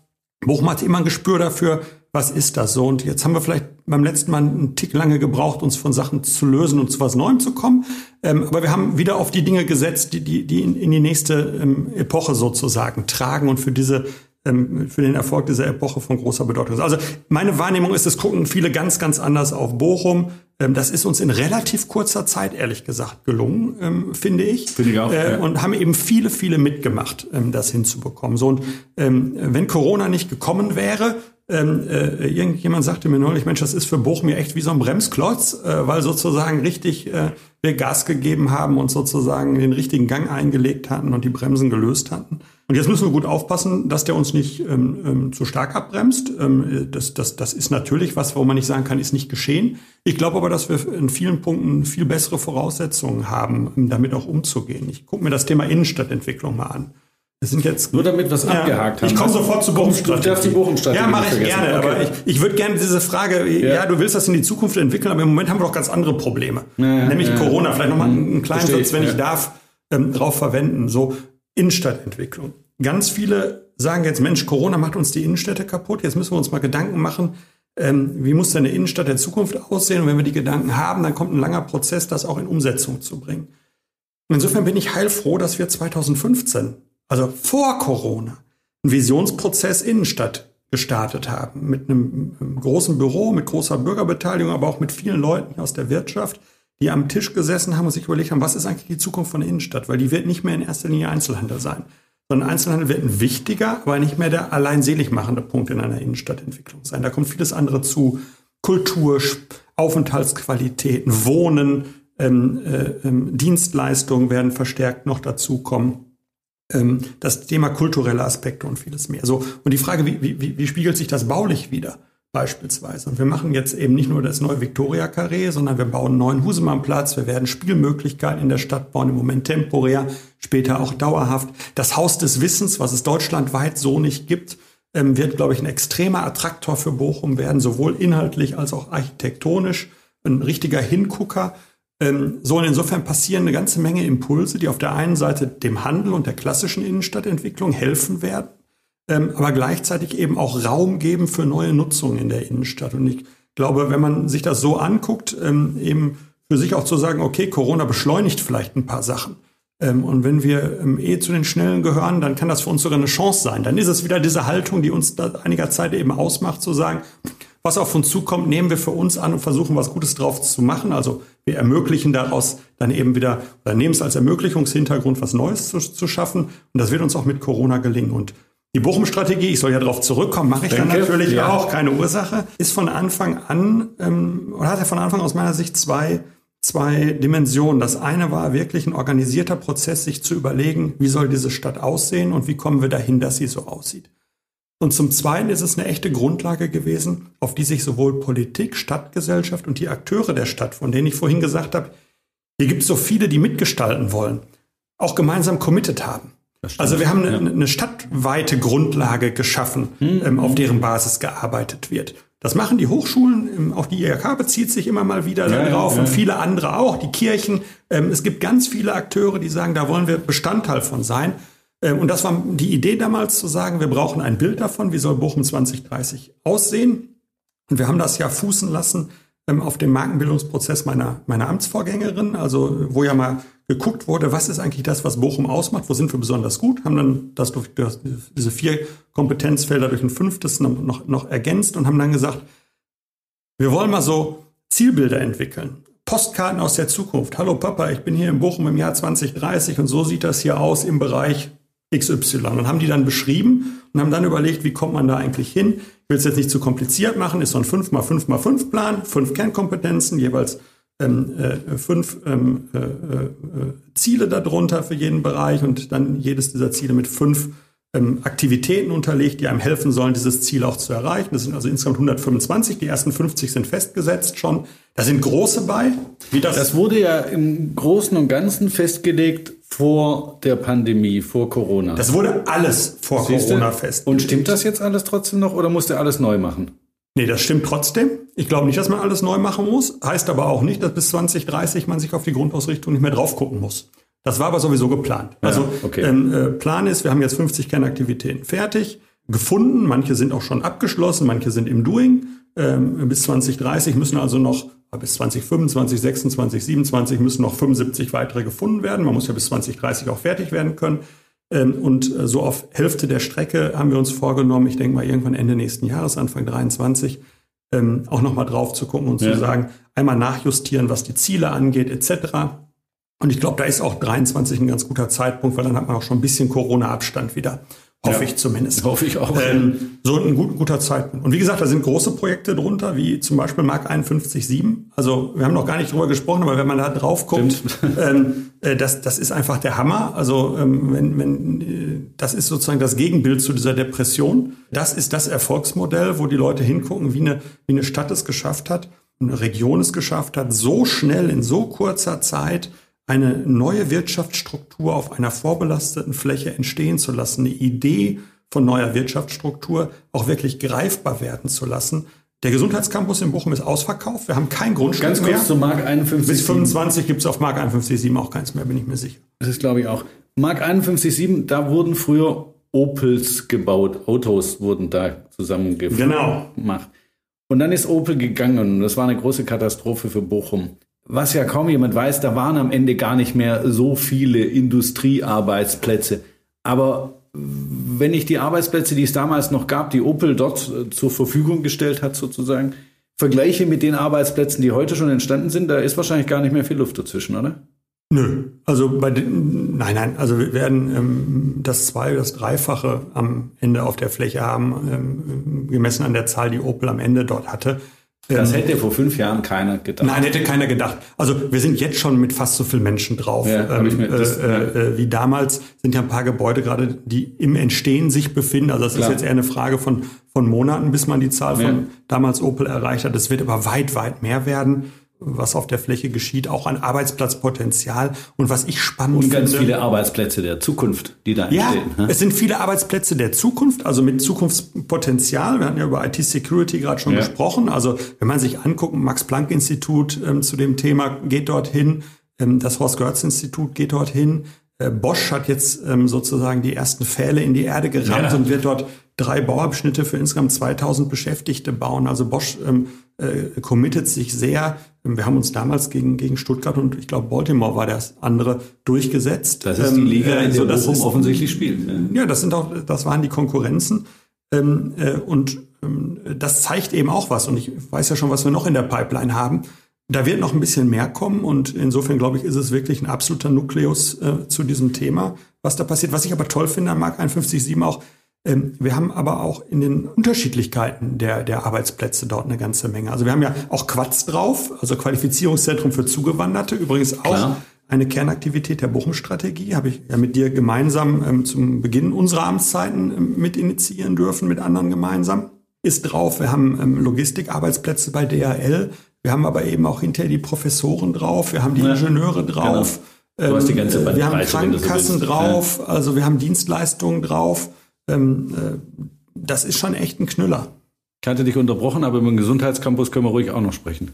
Mhm. Bochum hat immer ein Gespür dafür, was ist das so? Und jetzt haben wir vielleicht beim letzten Mal einen Tick lange gebraucht, uns von Sachen zu lösen und zu was Neuem zu kommen. Ähm, aber wir haben wieder auf die Dinge gesetzt, die, die, die in, in die nächste ähm, Epoche sozusagen tragen und für diese ähm, für den Erfolg dieser Epoche von großer Bedeutung ist. Also meine Wahrnehmung ist, es gucken viele ganz, ganz anders auf Bochum. Ähm, das ist uns in relativ kurzer Zeit, ehrlich gesagt, gelungen, ähm, finde ich. Finde ich auch. Äh, ja. Und haben eben viele, viele mitgemacht, das hinzubekommen. So, und wenn Corona nicht gekommen wäre, ähm, äh, irgendjemand sagte mir neulich, Mensch, das ist für Bochum ja echt wie so ein Bremsklotz, äh, weil sozusagen richtig äh, wir Gas gegeben haben und sozusagen den richtigen Gang eingelegt hatten und die Bremsen gelöst hatten. Und jetzt müssen wir gut aufpassen, dass der uns nicht ähm, ähm, zu stark abbremst. Ähm, das, das, das ist natürlich was, wo man nicht sagen kann, ist nicht geschehen. Ich glaube aber, dass wir in vielen Punkten viel bessere Voraussetzungen haben, damit auch umzugehen. Ich gucke mir das Thema Innenstadtentwicklung mal an. Wir sind jetzt nur damit wir es ja, abgehakt haben. Ich komme sofort zu Bochum-Strategie. Du darfst die Bochum-Strategie Ja, mache ich gerne. Okay. Aber ich, ich würde gerne diese Frage, ja. ja. du willst das in die Zukunft entwickeln, aber im Moment haben wir doch ganz andere Probleme. Ja, Nämlich Corona. Vielleicht nochmal einen kleinen Satz, wenn ich darf, ähm, drauf verwenden. So Innenstadtentwicklung. Ganz viele sagen jetzt, Mensch, Corona macht uns die Innenstädte kaputt. Jetzt müssen wir uns mal Gedanken machen, ähm, wie muss denn eine Innenstadt der Zukunft aussehen? Und wenn wir die Gedanken haben, dann kommt ein langer Prozess, das auch in Umsetzung zu bringen. Insofern bin ich heilfroh, dass wir 2015 also vor Corona, einen Visionsprozess Innenstadt gestartet haben. Mit einem, großen Büro, mit großer Bürgerbeteiligung, aber auch mit vielen Leuten aus der Wirtschaft, die am Tisch gesessen haben und sich überlegt haben, was ist eigentlich die Zukunft von der Innenstadt? Weil die wird nicht mehr in erster Linie Einzelhandel sein. Sondern Einzelhandel wird ein wichtiger, aber nicht mehr der allein selig machende Punkt in einer Innenstadtentwicklung sein. Da kommt vieles andere zu. Kultur, Aufenthaltsqualitäten, Wohnen, ähm, äh, ähm, Dienstleistungen werden verstärkt noch dazukommen ähm, das Thema kulturelle Aspekte und vieles mehr. So, und die Frage, wie, wie, wie spiegelt sich das baulich wieder? Beispielsweise. Und wir machen jetzt eben nicht nur das neue Victoria-Carré, sondern wir bauen einen neuen Husemannplatz. Wir werden Spielmöglichkeiten in der Stadt bauen, im Moment temporär, später auch dauerhaft. Das Haus des Wissens, was es deutschlandweit so nicht gibt, ähm, wird, glaube ich, ein extremer Attraktor für Bochum werden, sowohl inhaltlich als auch architektonisch. Ein richtiger Hingucker ähm, so, und insofern passieren eine ganze Menge Impulse, die auf der einen Seite dem Handel und der klassischen Innenstadtentwicklung helfen werden, ähm, aber gleichzeitig eben auch Raum geben für neue Nutzungen in der Innenstadt. Und ich glaube, wenn man sich das so anguckt, ähm, eben für sich auch zu sagen, okay, Corona beschleunigt vielleicht ein paar Sachen. Ähm, und wenn wir ähm, eh zu den Schnellen gehören, dann kann das für uns sogar eine Chance sein. Dann ist es wieder diese Haltung, die uns da einiger Zeit eben ausmacht, zu sagen, was auf uns zukommt, nehmen wir für uns an und versuchen, was Gutes drauf zu machen. Also wir ermöglichen daraus dann eben wieder, oder nehmen es als Ermöglichungshintergrund, was Neues zu, zu schaffen. Und das wird uns auch mit Corona gelingen. Und die Bochum-Strategie, ich soll ja darauf zurückkommen, mache ich Denke, dann natürlich ja. auch, keine Ursache, ist von Anfang an, ähm, oder hat ja von Anfang aus meiner Sicht zwei, zwei Dimensionen. Das eine war wirklich ein organisierter Prozess, sich zu überlegen, wie soll diese Stadt aussehen und wie kommen wir dahin, dass sie so aussieht. Und zum Zweiten ist es eine echte Grundlage gewesen, auf die sich sowohl Politik, Stadtgesellschaft und die Akteure der Stadt, von denen ich vorhin gesagt habe, hier gibt es so viele, die mitgestalten wollen, auch gemeinsam committed haben. Also wir haben eine, ja. eine stadtweite Grundlage geschaffen, mhm. ähm, auf deren Basis gearbeitet wird. Das machen die Hochschulen, ähm, auch die IHK bezieht sich immer mal wieder ja, darauf ja, und viele andere auch, die Kirchen. Ähm, es gibt ganz viele Akteure, die sagen, da wollen wir Bestandteil von sein. Ähm, und das war die Idee damals zu sagen, wir brauchen ein Bild davon, wie soll Bochum 2030 aussehen. Und wir haben das ja fußen lassen ähm, auf dem Markenbildungsprozess meiner, meiner Amtsvorgängerin, also wo ja mal geguckt wurde, was ist eigentlich das, was Bochum ausmacht, wo sind wir besonders gut, haben dann das durch diese vier Kompetenzfelder durch ein fünftes noch, noch ergänzt und haben dann gesagt, wir wollen mal so Zielbilder entwickeln. Postkarten aus der Zukunft. Hallo Papa, ich bin hier in Bochum im Jahr 2030 und so sieht das hier aus im Bereich XY. Und haben die dann beschrieben und haben dann überlegt, wie kommt man da eigentlich hin. Ich will es jetzt nicht zu kompliziert machen, ist so ein 5x5x5 Plan, fünf Kernkompetenzen, jeweils ähm, äh, fünf ähm, äh, äh, Ziele darunter für jeden Bereich und dann jedes dieser Ziele mit fünf ähm, Aktivitäten unterlegt, die einem helfen sollen, dieses Ziel auch zu erreichen. Das sind also insgesamt 125. Die ersten 50 sind festgesetzt schon. Da sind große bei. Wie das, das wurde ja im Großen und Ganzen festgelegt vor der Pandemie, vor Corona. Das wurde alles vor Siehste? Corona festgelegt. Und stimmt das jetzt alles trotzdem noch oder musste alles neu machen? Nee, das stimmt trotzdem. Ich glaube nicht, dass man alles neu machen muss. Heißt aber auch nicht, dass bis 2030 man sich auf die Grundausrichtung nicht mehr drauf gucken muss. Das war aber sowieso geplant. Ja, also okay. ähm, äh, Plan ist, wir haben jetzt 50 Kernaktivitäten fertig, gefunden. Manche sind auch schon abgeschlossen, manche sind im Doing. Ähm, bis 2030 müssen also noch, bis 2025, 26, 27 müssen noch 75 weitere gefunden werden. Man muss ja bis 2030 auch fertig werden können. Ähm, und äh, so auf Hälfte der Strecke haben wir uns vorgenommen, ich denke mal irgendwann Ende nächsten Jahres, Anfang 23, ähm, auch nochmal drauf zu gucken und ja. zu sagen, einmal nachjustieren, was die Ziele angeht, etc. Und ich glaube, da ist auch 23 ein ganz guter Zeitpunkt, weil dann hat man auch schon ein bisschen Corona-Abstand wieder. Hoffe ja, ich zumindest. Hoffe ich auch. Ähm, so ein gut, guter Zeitpunkt. Und wie gesagt, da sind große Projekte drunter, wie zum Beispiel Mark 51.7. Also wir haben noch gar nicht drüber gesprochen, aber wenn man da drauf guckt, (laughs) ähm, äh, das, das ist einfach der Hammer. Also ähm, wenn, wenn, äh, das ist sozusagen das Gegenbild zu dieser Depression. Das ist das Erfolgsmodell, wo die Leute hingucken, wie eine, wie eine Stadt es geschafft hat, eine Region es geschafft hat, so schnell in so kurzer Zeit eine neue Wirtschaftsstruktur auf einer vorbelasteten Fläche entstehen zu lassen, eine Idee von neuer Wirtschaftsstruktur auch wirklich greifbar werden zu lassen. Der Gesundheitscampus in Bochum ist ausverkauft. Wir haben kein Grundstück Ganz kurz mehr. zu Mark 51. Bis 25 gibt es auf Mark 51.7 auch keins mehr, bin ich mir sicher. Das ist, glaube ich, auch. Mark 51.7, da wurden früher Opels gebaut. Autos wurden da zusammengefügt. Genau. Gemacht. Und dann ist Opel gegangen und das war eine große Katastrophe für Bochum was ja kaum jemand weiß, da waren am Ende gar nicht mehr so viele Industriearbeitsplätze. Aber wenn ich die Arbeitsplätze, die es damals noch gab, die Opel dort äh, zur Verfügung gestellt hat, sozusagen, vergleiche mit den Arbeitsplätzen, die heute schon entstanden sind, da ist wahrscheinlich gar nicht mehr viel Luft dazwischen, oder? Nö, also bei den, nein, nein, also wir werden ähm, das zwei, das Dreifache am Ende auf der Fläche haben, ähm, gemessen an der Zahl, die Opel am Ende dort hatte. Das hätte vor fünf Jahren keiner gedacht. Nein, hätte keiner gedacht. Also wir sind jetzt schon mit fast so vielen Menschen drauf. Ja, ähm, das, äh, äh, wie damals sind ja ein paar Gebäude gerade, die im Entstehen sich befinden. Also das Klar. ist jetzt eher eine Frage von, von Monaten, bis man die Zahl von ja. damals Opel erreicht hat. Es wird aber weit, weit mehr werden was auf der Fläche geschieht, auch an Arbeitsplatzpotenzial und was ich spannend finde. Und ganz finde, viele Arbeitsplätze der Zukunft, die da ja, entstehen. Ja, es sind viele Arbeitsplätze der Zukunft, also mit Zukunftspotenzial. Wir hatten ja über IT-Security gerade schon ja. gesprochen. Also wenn man sich anguckt, Max-Planck-Institut ähm, zu dem Thema geht dorthin, ähm, das Horst-Görz-Institut geht dorthin. Äh, Bosch hat jetzt ähm, sozusagen die ersten Pfähle in die Erde gerammt ja. und wird dort drei Bauabschnitte für insgesamt 2000 Beschäftigte bauen. Also Bosch ähm, äh, committet sich sehr. Wir haben uns damals gegen, gegen Stuttgart und ich glaube Baltimore war das andere durchgesetzt. Das ist die ähm, Liga, in der so, Bochum offensichtlich spielt. Ja. das sind auch, das waren die Konkurrenzen. Ähm, äh, und ähm, das zeigt eben auch was. Und ich weiß ja schon, was wir noch in der Pipeline haben. Da wird noch ein bisschen mehr kommen und insofern glaube ich, ist es wirklich ein absoluter Nukleus äh, zu diesem Thema, was da passiert. Was ich aber toll finde an Mark 51.7 auch, ähm, wir haben aber auch in den Unterschiedlichkeiten der, der Arbeitsplätze dort eine ganze Menge. Also wir haben ja auch Quatz drauf, also Qualifizierungszentrum für Zugewanderte, übrigens auch Klar. eine Kernaktivität der Bochum-Strategie, habe ich ja mit dir gemeinsam ähm, zum Beginn unserer Amtszeiten ähm, mit initiieren dürfen, mit anderen gemeinsam. Ist drauf, wir haben ähm, Logistikarbeitsplätze bei DHL, wir haben aber eben auch hinterher die Professoren drauf, wir haben die ja, Ingenieure drauf. Genau. Du hast die ganze ähm, wir haben Krankenkassen so drauf, also wir haben Dienstleistungen drauf ähm, äh, das ist schon echt ein Knüller. Ich hatte dich unterbrochen, aber über den Gesundheitscampus können wir ruhig auch noch sprechen.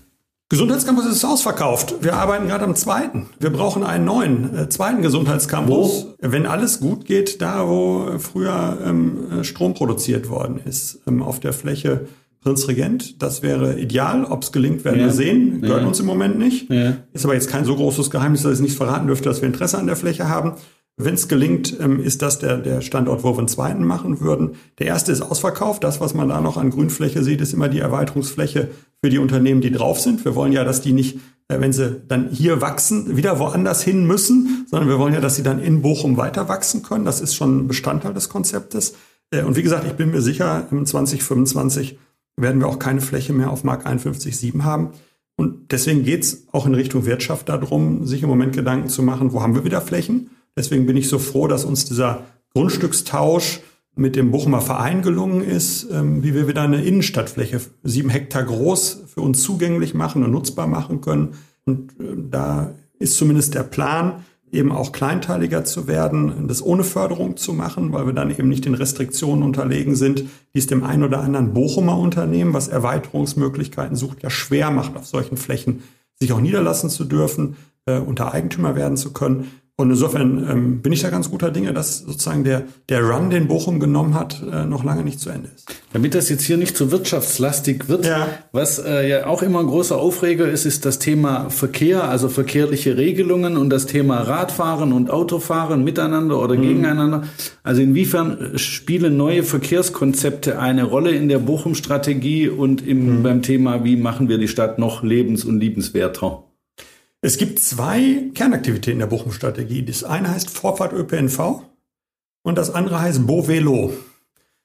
Gesundheitscampus ist ausverkauft. Wir arbeiten gerade am zweiten. Wir brauchen einen neuen, äh, zweiten Gesundheitscampus. Wo? Wenn alles gut geht, da wo früher ähm, Strom produziert worden ist, ähm, auf der Fläche Prinzregent. Das wäre ideal. Ob es gelingt, werden ja. wir sehen. Gehört ja. uns im Moment nicht. Ja. Ist aber jetzt kein so großes Geheimnis, dass ich nicht verraten dürfte, dass wir Interesse an der Fläche haben. Wenn es gelingt, ähm, ist das der, der Standort, wo wir einen zweiten machen würden. Der erste ist ausverkauft. Das, was man da noch an Grünfläche sieht, ist immer die Erweiterungsfläche für die Unternehmen, die drauf sind. Wir wollen ja, dass die nicht, äh, wenn sie dann hier wachsen, wieder woanders hin müssen, sondern wir wollen ja, dass sie dann in Bochum weiter wachsen können. Das ist schon Bestandteil des Konzeptes. Äh, und wie gesagt, ich bin mir sicher, im 2025 werden wir auch keine Fläche mehr auf Mark 51,7 haben. Und deswegen geht's auch in Richtung Wirtschaft darum, sich im Moment Gedanken zu machen, wo haben wir wieder Flächen? Deswegen bin ich so froh, dass uns dieser Grundstückstausch mit dem Bochumer Verein gelungen ist, ähm, wie wir wieder eine Innenstadtfläche sieben Hektar groß für uns zugänglich machen und nutzbar machen können. Und äh, da ist zumindest der Plan, eben auch kleinteiliger zu werden, das ohne Förderung zu machen, weil wir dann eben nicht den Restriktionen unterlegen sind, die es dem einen oder anderen Bochumer Unternehmen, was Erweiterungsmöglichkeiten sucht, ja schwer macht, auf solchen Flächen sich auch niederlassen zu dürfen, äh, unter Eigentümer werden zu können. Und insofern ähm, bin ich da ganz guter Dinge, dass sozusagen der, der Run, den Bochum genommen hat, äh, noch lange nicht zu Ende ist. Damit das jetzt hier nicht zu wirtschaftslastig wird, ja. was äh, ja auch immer ein großer Aufreger ist, ist das Thema Verkehr, also verkehrliche Regelungen und das Thema Radfahren und Autofahren miteinander oder mhm. gegeneinander. Also inwiefern spielen neue Verkehrskonzepte eine Rolle in der Bochum-Strategie und im, mhm. beim Thema, wie machen wir die Stadt noch lebens- und liebenswerter? Es gibt zwei Kernaktivitäten der Bochum-Strategie. Das eine heißt Vorfahrt ÖPNV und das andere heißt Bo-Velo.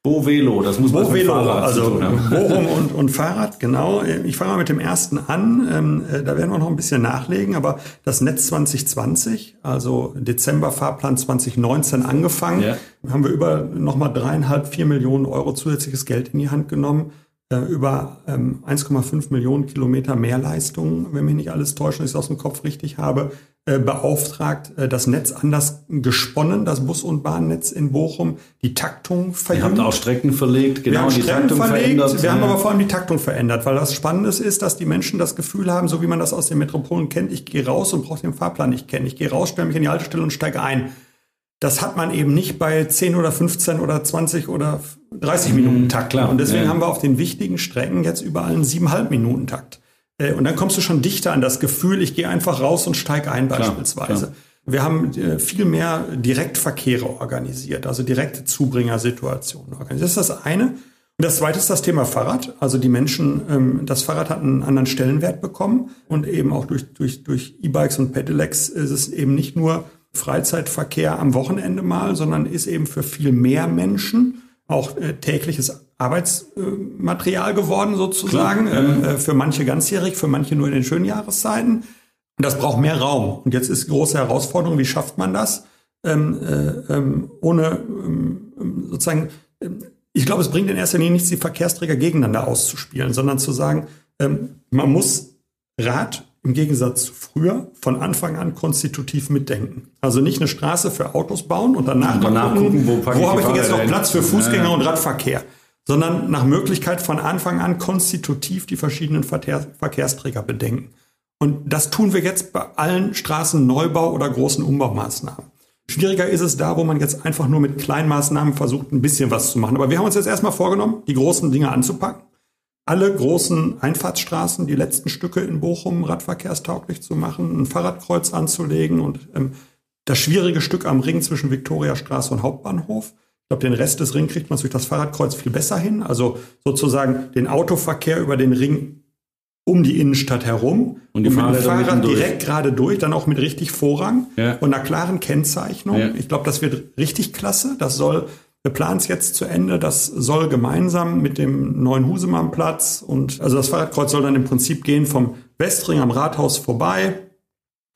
Bo-Velo, das muss man Bo Velo, Fahrrad also Bochum (laughs) und, und Fahrrad, genau. Ich fange mal mit dem ersten an. Ähm, äh, da werden wir noch ein bisschen nachlegen, aber das Netz 2020, also Dezember Fahrplan 2019 angefangen, ja. haben wir über nochmal dreieinhalb, vier Millionen Euro zusätzliches Geld in die Hand genommen äh, über ähm, 1,5 Millionen Kilometer Mehrleistung, wenn mich nicht alles täuscht, dass ich es aus dem Kopf richtig habe, äh, beauftragt, äh, das Netz anders gesponnen, das Bus- und Bahnnetz in Bochum, die Taktung verändert. Ihr habt auch Strecken verlegt, genau, wir haben die Strecken Taktung verlegt, verändert. Wir haben aber vor allem die Taktung verändert, weil das Spannende ist, dass die Menschen das Gefühl haben, so wie man das aus den Metropolen kennt, ich gehe raus und brauche den Fahrplan nicht kennen. Ich gehe raus, stelle mich in die Haltestelle und steige ein. Das hat man eben nicht bei 10 oder 15 oder 20 oder 30 Minuten mhm, Takt. Klar. Und deswegen ja. haben wir auf den wichtigen Strecken jetzt überall einen 7,5 Minuten Takt. Äh, und dann kommst du schon dichter an das Gefühl, ich gehe einfach raus und steige ein klar, beispielsweise. Klar. Wir haben äh, viel mehr Direktverkehre organisiert, also direkte Zubringersituationen organisiert. Das ist das eine. Und das zweite ist das Thema Fahrrad. Also die Menschen, ähm, das Fahrrad hat einen anderen Stellenwert bekommen und eben auch durch, durch, durch E-Bikes und Pedelecs ist es eben nicht nur Freizeitverkehr am Wochenende mal, sondern ist eben für viel mehr Menschen auch äh, tägliches Arbeitsmaterial äh, geworden sozusagen. Ähm, äh, für manche ganzjährig, für manche nur in den schönen Jahreszeiten. Und das braucht mehr Raum. Und jetzt ist große Herausforderung, wie schafft man das, ähm, äh, ähm, ohne ähm, sozusagen, ähm, ich glaube, es bringt in erster Linie nichts, die Verkehrsträger gegeneinander auszuspielen, sondern zu sagen, ähm, man muss Rad im Gegensatz zu früher von Anfang an konstitutiv mitdenken. Also nicht eine Straße für Autos bauen und danach, und danach gucken, wo, wo habe ich denn jetzt noch Platz für Fußgänger ja. und Radverkehr, sondern nach Möglichkeit von Anfang an konstitutiv die verschiedenen Verkehr, Verkehrsträger bedenken. Und das tun wir jetzt bei allen Straßenneubau oder großen Umbaumaßnahmen. Schwieriger ist es da, wo man jetzt einfach nur mit Kleinmaßnahmen versucht, ein bisschen was zu machen. Aber wir haben uns jetzt erstmal vorgenommen, die großen Dinge anzupacken alle großen Einfahrtsstraßen, die letzten Stücke in Bochum radverkehrstauglich zu machen, ein Fahrradkreuz anzulegen und ähm, das schwierige Stück am Ring zwischen Viktoriastraße und Hauptbahnhof. Ich glaube, den Rest des Ring kriegt man durch das Fahrradkreuz viel besser hin. Also sozusagen den Autoverkehr über den Ring um die Innenstadt herum und, die dem Fahrrad direkt gerade durch, dann auch mit richtig Vorrang ja. und einer klaren Kennzeichnung. Ja. Ich glaube, das wird richtig klasse. Das soll wir planen es jetzt zu Ende. Das soll gemeinsam mit dem neuen Husemannplatz und also das Fahrradkreuz soll dann im Prinzip gehen vom Westring am Rathaus vorbei,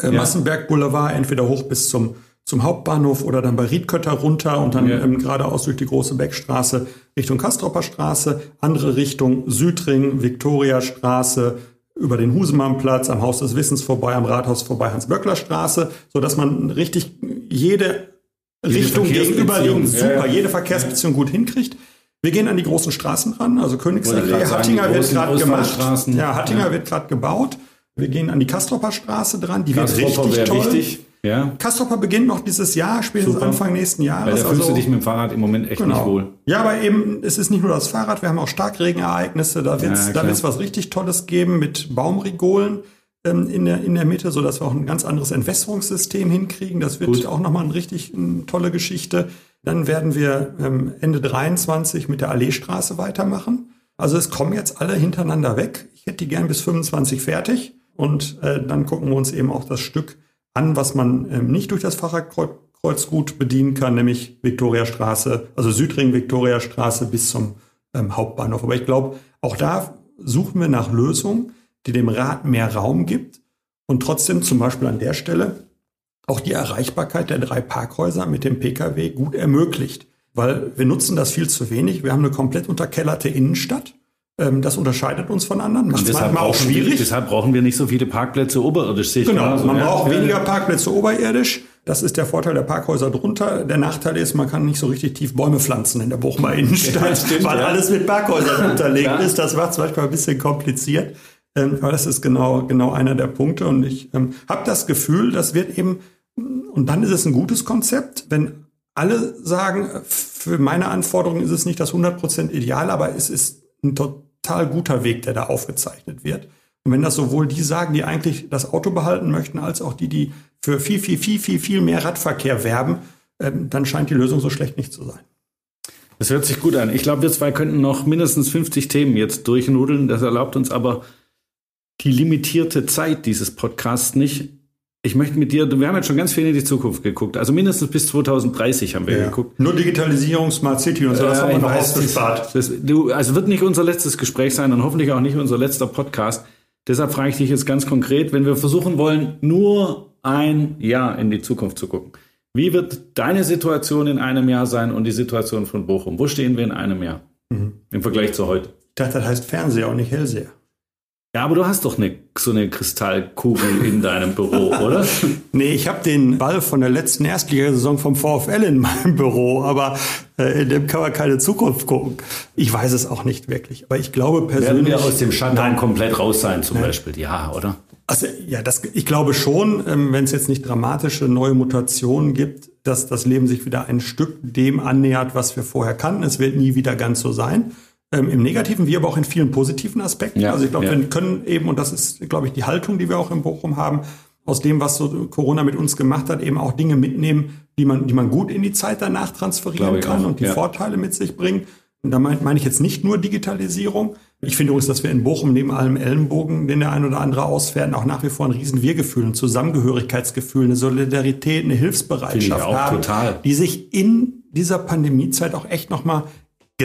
äh, ja. Massenberg Boulevard entweder hoch bis zum zum Hauptbahnhof oder dann bei Riedkötter runter und dann ja. ähm, geradeaus durch die große Beckstraße Richtung Kastropper Straße, andere Richtung Südring, Viktoriastraße, über den Husemannplatz, am Haus des Wissens vorbei, am Rathaus vorbei, Hans-Böckler Straße, so dass man richtig jede Richtung gegenüberliegend super, ja, jede Verkehrsbeziehung gut hinkriegt. Wir gehen an die großen Straßen ran, also Königsallee, Hattinger wird gerade gemacht. Ja, Hattinger wird gerade gebaut. Wir gehen an die Kastropper Straße dran, die Kastropper wird richtig toll. Wichtig. Ja. Kastropper beginnt noch dieses Jahr, spätestens Super. Anfang nächsten Jahres. Weil da fühlst also, du dich mit dem Fahrrad im Moment echt genau. nicht wohl. Ja, aber eben, es ist nicht nur das Fahrrad, wir haben auch Starkregenereignisse, da wird es ja, was richtig Tolles geben mit Baumrigolen in, der, in der Mitte, so dass wir auch ein ganz anderes Entwässerungssystem hinkriegen. Das wird Gut. auch nochmal eine richtig eine tolle Geschichte. Dann werden wir ähm, Ende 23 mit der Alleestraße weitermachen. Also es kommen jetzt alle hintereinander weg. Ich hätte die gern bis 25 fertig. Und äh, dann gucken wir uns eben auch das Stück an, was man ähm, nicht durch das Fahrradkreuz gut bedienen kann, nämlich Viktoriastraße, also Südring Viktoriastraße bis zum ähm, Hauptbahnhof. Aber ich glaube, auch da suchen wir nach Lösungen, die dem Rad mehr Raum gibt und trotzdem zum Beispiel an der Stelle auch die Erreichbarkeit der drei Parkhäuser mit dem Pkw gut ermöglicht. Weil wir nutzen das viel zu wenig. Wir haben eine komplett unterkellerte Innenstadt. Ähm, das unterscheidet uns von anderen. Macht es manchmal auch schwierig. deshalb brauchen wir nicht so viele Parkplätze oberirdisch. Genau, genauso. man ja. braucht ja. weniger Parkplätze oberirdisch. Das ist der Vorteil der Parkhäuser drunter. Der Nachteil ist, man kann nicht so richtig tief Bäume pflanzen in der Bochumer (laughs) Innenstadt, ja, stimmt, weil alles mit Parkhäusern (laughs) unterlegt ist. Das macht es manchmal ein bisschen kompliziert. Ähm, aber das ist genau, genau einer der Punkte. Und ich ähm, habe das Gefühl, das wird eben, und dann ist es ein gutes Konzept, wenn alle sagen, für meine Anforderungen ist es nicht das 100% Ideal, aber es ist ein total guter Weg, der da aufgezeichnet wird. Und wenn das sowohl die sagen, die eigentlich das Auto behalten möchten, als auch die, die für viel, viel, viel, viel, viel mehr Radverkehr werben, ähm, dann scheint die Lösung so schlecht nicht zu sein. Das hört sich gut an. Ich glaube, wir zwei könnten noch mindestens 50 Themen jetzt durchnudeln. Das erlaubt uns aber die limitierte Zeit dieses Podcasts nicht. Ich möchte mit dir, wir haben jetzt schon ganz viel in die Zukunft geguckt. Also mindestens bis 2030 haben wir ja. geguckt. Nur Digitalisierung, Smart City und so, das äh, haben wir noch ausgespart. Das, du, also wird nicht unser letztes Gespräch sein und hoffentlich auch nicht unser letzter Podcast. Deshalb frage ich dich jetzt ganz konkret, wenn wir versuchen wollen, nur ein Jahr in die Zukunft zu gucken. Wie wird deine Situation in einem Jahr sein und die Situation von Bochum? Wo stehen wir in einem Jahr mhm. im Vergleich zu heute? Ich dachte, das heißt Fernseher und nicht Hellseher. Ja, aber du hast doch eine, so eine Kristallkugel in deinem Büro, (laughs) oder? nee, ich habe den Ball von der letzten Erstligasaison vom VfL in meinem Büro, aber äh, in dem kann man keine Zukunft gucken. Ich weiß es auch nicht wirklich, aber ich glaube persönlich... Werden wir aus dem Shutdown komplett raus sein zum nein. Beispiel? Ja, oder? Also ja, das, ich glaube schon, ähm, wenn es jetzt nicht dramatische neue Mutationen gibt, dass das Leben sich wieder ein Stück dem annähert, was wir vorher kannten. Es wird nie wieder ganz so sein ähm, im negativen, wie aber auch in vielen positiven Aspekten. Ja, also ich glaube, ja. wir können eben, und das ist, glaube ich, die Haltung, die wir auch in Bochum haben, aus dem, was so Corona mit uns gemacht hat, eben auch Dinge mitnehmen, die man, die man gut in die Zeit danach transferieren kann auch. und die ja. Vorteile mit sich bringen. Und da meine mein ich jetzt nicht nur Digitalisierung. Ich finde übrigens, dass wir in Bochum neben allem Ellenbogen, den der ein oder andere ausfährt, auch nach wie vor ein riesen Wir-Gefühl, ein Zusammengehörigkeitsgefühl, eine Solidarität, eine Hilfsbereitschaft haben, total. die sich in dieser Pandemiezeit auch echt nochmal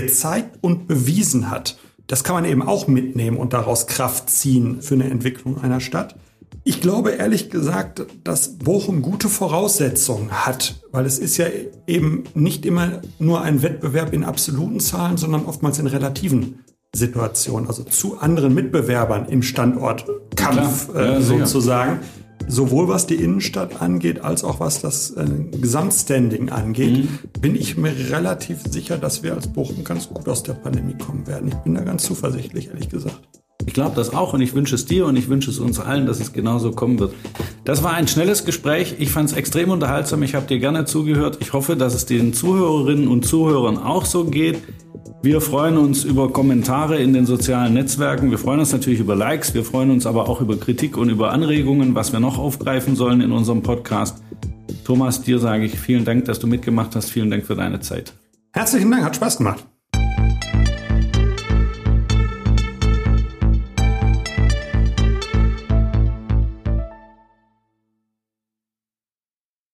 gezeigt und bewiesen hat. Das kann man eben auch mitnehmen und daraus Kraft ziehen für eine Entwicklung einer Stadt. Ich glaube ehrlich gesagt, dass Bochum gute Voraussetzungen hat, weil es ist ja eben nicht immer nur ein Wettbewerb in absoluten Zahlen, sondern oftmals in relativen Situationen, also zu anderen Mitbewerbern im Standortkampf ja, äh, sozusagen sowohl was die Innenstadt angeht, als auch was das äh, Gesamtstanding angeht, mhm. bin ich mir relativ sicher, dass wir als Bochum ganz gut aus der Pandemie kommen werden. Ich bin da ganz zuversichtlich, ehrlich gesagt. Ich glaube das auch und ich wünsche es dir und ich wünsche es uns allen, dass es genauso kommen wird. Das war ein schnelles Gespräch. Ich fand es extrem unterhaltsam. Ich habe dir gerne zugehört. Ich hoffe, dass es den Zuhörerinnen und Zuhörern auch so geht. Wir freuen uns über Kommentare in den sozialen Netzwerken. Wir freuen uns natürlich über Likes. Wir freuen uns aber auch über Kritik und über Anregungen, was wir noch aufgreifen sollen in unserem Podcast. Thomas, dir sage ich vielen Dank, dass du mitgemacht hast. Vielen Dank für deine Zeit. Herzlichen Dank, hat Spaß gemacht.